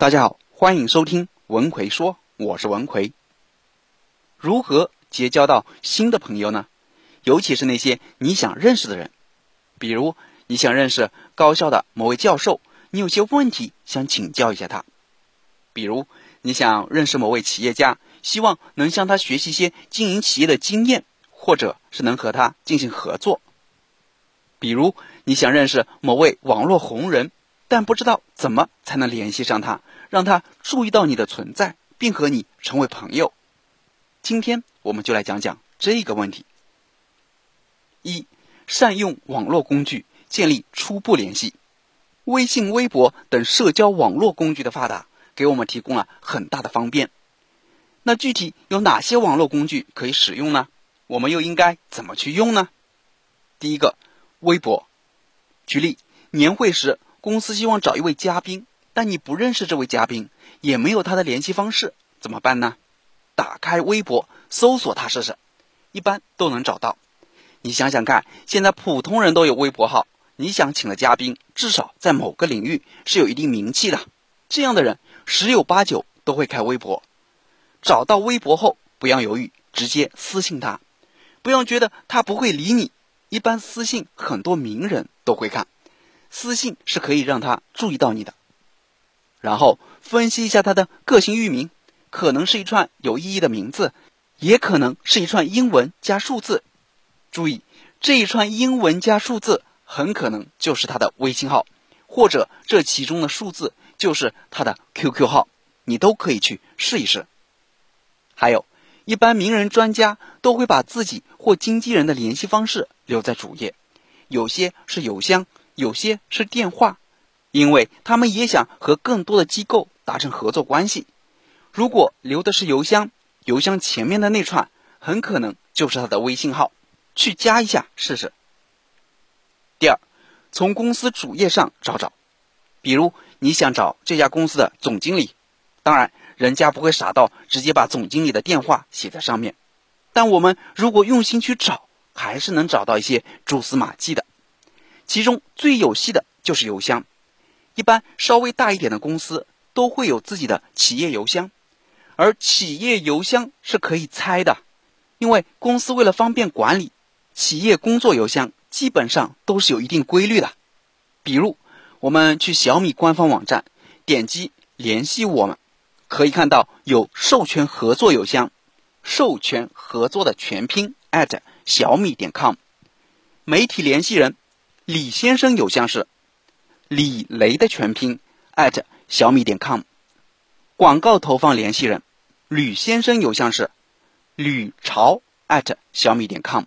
大家好，欢迎收听文奎说，我是文奎。如何结交到新的朋友呢？尤其是那些你想认识的人，比如你想认识高校的某位教授，你有些问题想请教一下他；比如你想认识某位企业家，希望能向他学习一些经营企业的经验，或者是能和他进行合作；比如你想认识某位网络红人。但不知道怎么才能联系上他，让他注意到你的存在，并和你成为朋友。今天我们就来讲讲这个问题：一、善用网络工具建立初步联系。微信、微博等社交网络工具的发达，给我们提供了很大的方便。那具体有哪些网络工具可以使用呢？我们又应该怎么去用呢？第一个，微博。举例，年会时。公司希望找一位嘉宾，但你不认识这位嘉宾，也没有他的联系方式，怎么办呢？打开微博搜索他试试，一般都能找到。你想想看，现在普通人都有微博号，你想请的嘉宾，至少在某个领域是有一定名气的，这样的人十有八九都会开微博。找到微博后，不要犹豫，直接私信他，不要觉得他不会理你。一般私信很多名人都会看。私信是可以让他注意到你的，然后分析一下他的个性域名，可能是一串有意义的名字，也可能是一串英文加数字。注意，这一串英文加数字很可能就是他的微信号，或者这其中的数字就是他的 QQ 号，你都可以去试一试。还有，一般名人专家都会把自己或经纪人的联系方式留在主页，有些是邮箱。有些是电话，因为他们也想和更多的机构达成合作关系。如果留的是邮箱，邮箱前面的那串很可能就是他的微信号，去加一下试试。第二，从公司主页上找找，比如你想找这家公司的总经理，当然人家不会傻到直接把总经理的电话写在上面，但我们如果用心去找，还是能找到一些蛛丝马迹的。其中最有戏的就是邮箱，一般稍微大一点的公司都会有自己的企业邮箱，而企业邮箱是可以猜的，因为公司为了方便管理，企业工作邮箱基本上都是有一定规律的。比如，我们去小米官方网站，点击联系我们，可以看到有授权合作邮箱，授权合作的全拼小米点 com，媒体联系人。李先生邮箱是李雷的全拼艾特小米点 com，广告投放联系人吕先生邮箱是吕朝艾特小米点 com。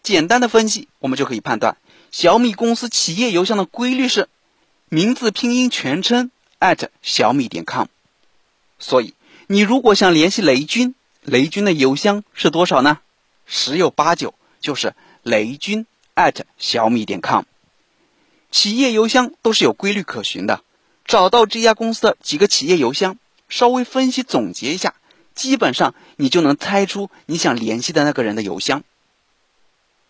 简单的分析，我们就可以判断小米公司企业邮箱的规律是名字拼音全称艾特小米点 com。所以，你如果想联系雷军，雷军的邮箱是多少呢？十有八九就是雷军。小米点 com，企业邮箱都是有规律可循的。找到这家公司的几个企业邮箱，稍微分析总结一下，基本上你就能猜出你想联系的那个人的邮箱。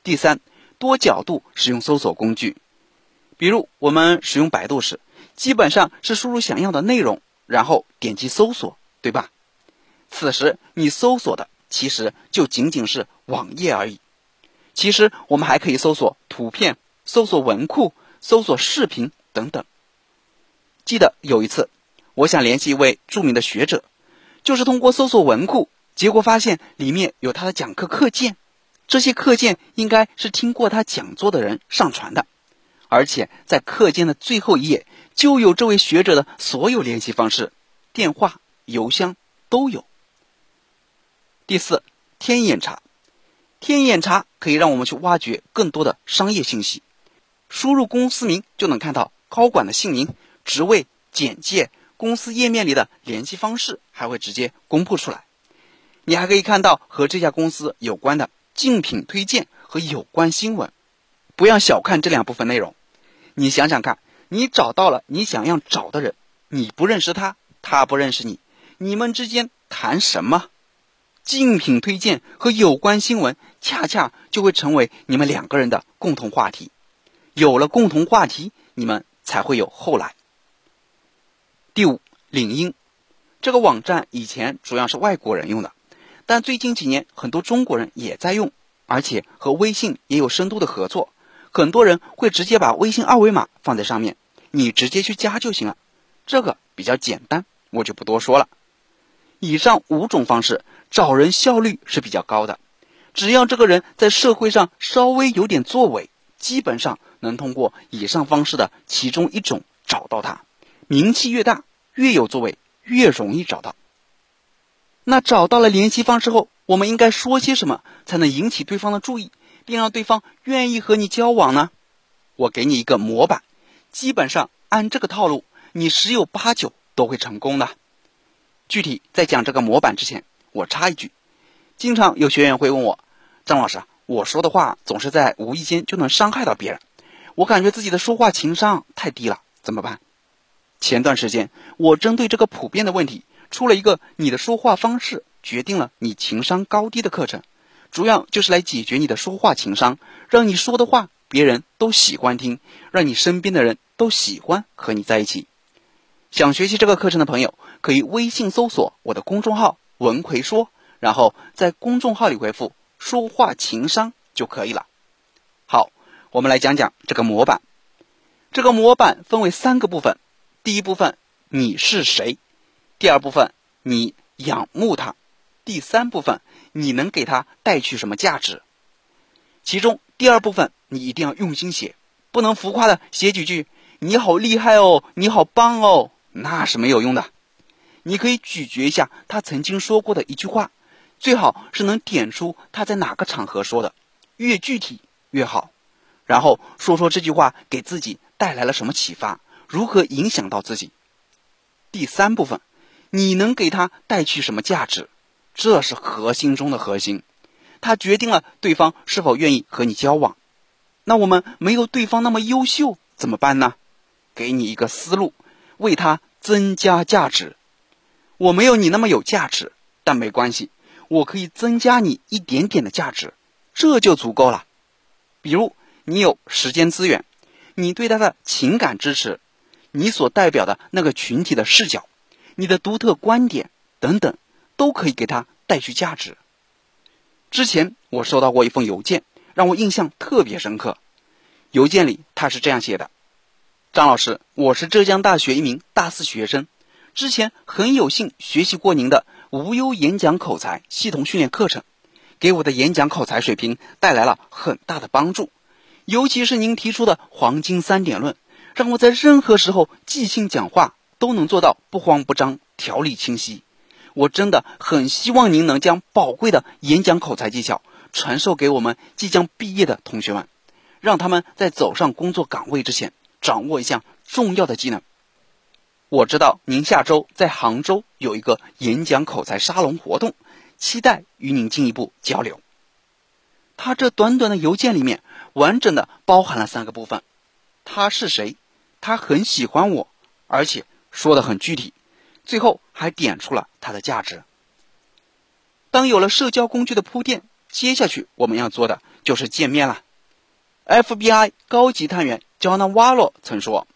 第三，多角度使用搜索工具，比如我们使用百度时，基本上是输入想要的内容，然后点击搜索，对吧？此时你搜索的其实就仅仅是网页而已。其实我们还可以搜索图片、搜索文库、搜索视频等等。记得有一次，我想联系一位著名的学者，就是通过搜索文库，结果发现里面有他的讲课课件，这些课件应该是听过他讲座的人上传的，而且在课件的最后一页就有这位学者的所有联系方式、电话、邮箱都有。第四，天眼查。天眼查可以让我们去挖掘更多的商业信息，输入公司名就能看到高管的姓名、职位、简介、公司页面里的联系方式，还会直接公布出来。你还可以看到和这家公司有关的竞品推荐和有关新闻。不要小看这两部分内容，你想想看，你找到了你想要找的人，你不认识他，他不认识你，你们之间谈什么？竞品推荐和有关新闻，恰恰就会成为你们两个人的共同话题。有了共同话题，你们才会有后来。第五，领英。这个网站以前主要是外国人用的，但最近几年很多中国人也在用，而且和微信也有深度的合作。很多人会直接把微信二维码放在上面，你直接去加就行了。这个比较简单，我就不多说了。以上五种方式找人效率是比较高的，只要这个人在社会上稍微有点作为，基本上能通过以上方式的其中一种找到他。名气越大，越有作为，越容易找到。那找到了联系方式后，我们应该说些什么才能引起对方的注意？并让对方愿意和你交往呢？我给你一个模板，基本上按这个套路，你十有八九都会成功的。具体在讲这个模板之前，我插一句：经常有学员会问我，张老师啊，我说的话总是在无意间就能伤害到别人，我感觉自己的说话情商太低了，怎么办？前段时间，我针对这个普遍的问题，出了一个“你的说话方式决定了你情商高低”的课程。主要就是来解决你的说话情商，让你说的话别人都喜欢听，让你身边的人都喜欢和你在一起。想学习这个课程的朋友，可以微信搜索我的公众号“文奎说”，然后在公众号里回复“说话情商”就可以了。好，我们来讲讲这个模板。这个模板分为三个部分：第一部分你是谁；第二部分你仰慕他；第三部分。你能给他带去什么价值？其中第二部分你一定要用心写，不能浮夸的写几句“你好厉害哦，你好棒哦”，那是没有用的。你可以咀嚼一下他曾经说过的一句话，最好是能点出他在哪个场合说的，越具体越好。然后说说这句话给自己带来了什么启发，如何影响到自己。第三部分，你能给他带去什么价值？这是核心中的核心，它决定了对方是否愿意和你交往。那我们没有对方那么优秀怎么办呢？给你一个思路，为他增加价值。我没有你那么有价值，但没关系，我可以增加你一点点的价值，这就足够了。比如你有时间资源，你对他的情感支持，你所代表的那个群体的视角，你的独特观点等等。都可以给他带去价值。之前我收到过一封邮件，让我印象特别深刻。邮件里他是这样写的：“张老师，我是浙江大学一名大四学生，之前很有幸学习过您的无忧演讲口才系统训练课程，给我的演讲口才水平带来了很大的帮助。尤其是您提出的黄金三点论，让我在任何时候即兴讲话都能做到不慌不张、条理清晰。”我真的很希望您能将宝贵的演讲口才技巧传授给我们即将毕业的同学们，让他们在走上工作岗位之前掌握一项重要的技能。我知道您下周在杭州有一个演讲口才沙龙活动，期待与您进一步交流。他这短短的邮件里面完整的包含了三个部分：他是谁？他很喜欢我，而且说的很具体。最后还点出了它的价值。当有了社交工具的铺垫，接下去我们要做的就是见面了。FBI 高级探员 John Wallo 曾说：“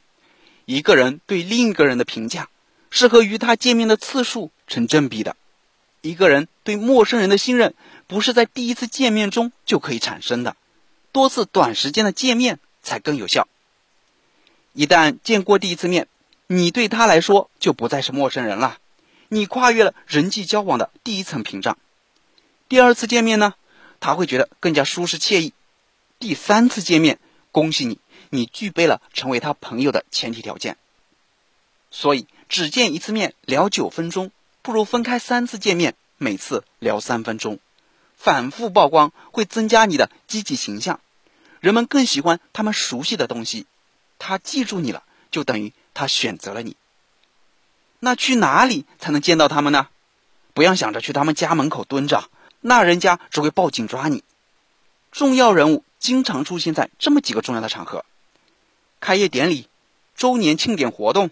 一个人对另一个人的评价是和与他见面的次数成正比的。一个人对陌生人的信任不是在第一次见面中就可以产生的，多次短时间的见面才更有效。一旦见过第一次面。”你对他来说就不再是陌生人了，你跨越了人际交往的第一层屏障。第二次见面呢，他会觉得更加舒适惬意。第三次见面，恭喜你，你具备了成为他朋友的前提条件。所以，只见一次面聊九分钟，不如分开三次见面，每次聊三分钟，反复曝光会增加你的积极形象，人们更喜欢他们熟悉的东西。他记住你了，就等于。他选择了你，那去哪里才能见到他们呢？不要想着去他们家门口蹲着，那人家只会报警抓你。重要人物经常出现在这么几个重要的场合：开业典礼、周年庆典活动、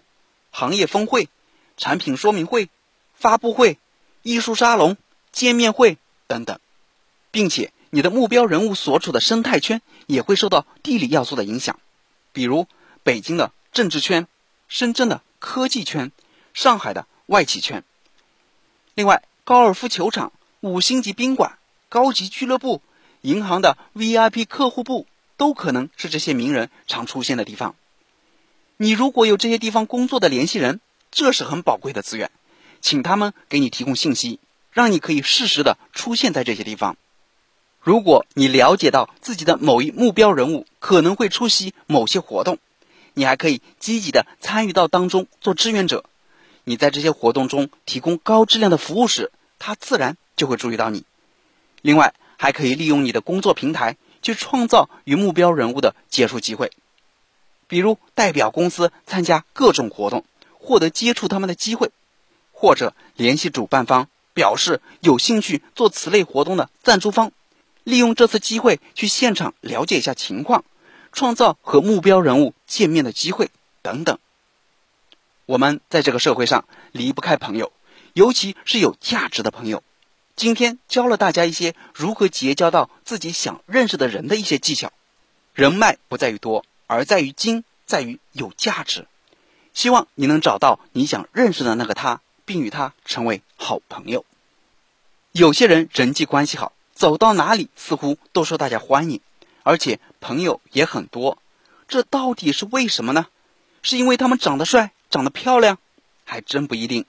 行业峰会、产品说明会、发布会、艺术沙龙、见面会等等，并且你的目标人物所处的生态圈也会受到地理要素的影响，比如北京的政治圈。深圳的科技圈、上海的外企圈。另外，高尔夫球场、五星级宾馆、高级俱乐部、银行的 VIP 客户部，都可能是这些名人常出现的地方。你如果有这些地方工作的联系人，这是很宝贵的资源，请他们给你提供信息，让你可以适时的出现在这些地方。如果你了解到自己的某一目标人物可能会出席某些活动，你还可以积极的参与到当中做志愿者。你在这些活动中提供高质量的服务时，他自然就会注意到你。另外，还可以利用你的工作平台去创造与目标人物的接触机会，比如代表公司参加各种活动，获得接触他们的机会，或者联系主办方表示有兴趣做此类活动的赞助方，利用这次机会去现场了解一下情况，创造和目标人物见面的机会等等。我们在这个社会上离不开朋友，尤其是有价值的朋友。今天教了大家一些如何结交到自己想认识的人的一些技巧。人脉不在于多，而在于精，在于有价值。希望你能找到你想认识的那个他，并与他成为好朋友。有些人人际关系好，走到哪里似乎都受大家欢迎，而且朋友也很多。这到底是为什么呢？是因为他们长得帅？长得漂亮，还真不一定。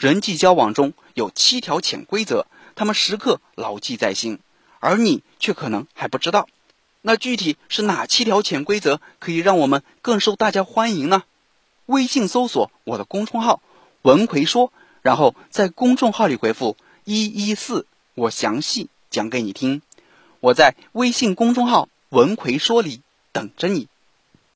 人际交往中有七条潜规则，他们时刻牢记在心，而你却可能还不知道。那具体是哪七条潜规则，可以让我们更受大家欢迎呢？微信搜索我的公众号“文奎说”，然后在公众号里回复“一一四”，我详细讲给你听。我在微信公众号“文奎说”里等着你。